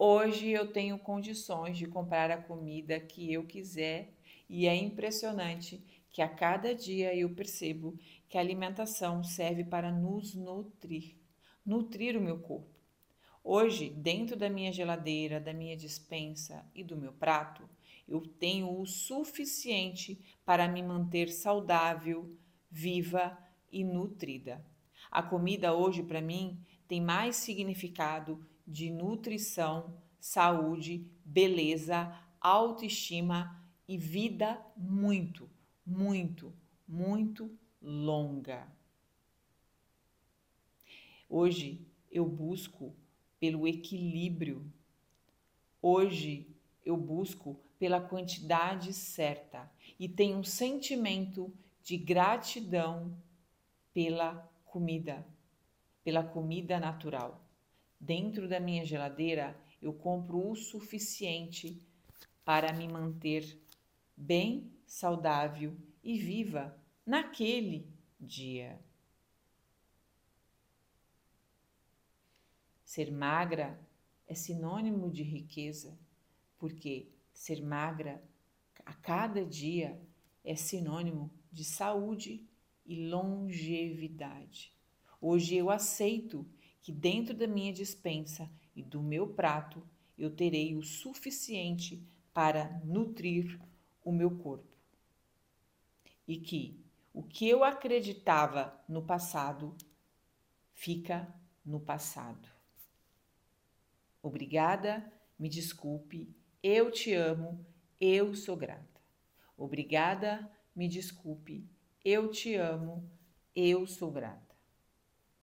Hoje eu tenho condições de comprar a comida que eu quiser e é impressionante que a cada dia eu percebo que a alimentação serve para nos nutrir, nutrir o meu corpo. Hoje, dentro da minha geladeira, da minha dispensa e do meu prato, eu tenho o suficiente para me manter saudável, viva e nutrida. A comida hoje para mim tem mais significado de nutrição, saúde, beleza, autoestima e vida muito, muito, muito longa. Hoje eu busco pelo equilíbrio. Hoje eu busco pela quantidade certa e tenho um sentimento de gratidão pela comida, pela comida natural. Dentro da minha geladeira, eu compro o suficiente para me manter bem, saudável e viva naquele dia. Ser magra é sinônimo de riqueza, porque Ser magra a cada dia é sinônimo de saúde e longevidade. Hoje eu aceito que dentro da minha dispensa e do meu prato eu terei o suficiente para nutrir o meu corpo. E que o que eu acreditava no passado fica no passado. Obrigada, me desculpe eu te amo, eu sou grata. Obrigada, me desculpe, eu te amo, eu sou grata.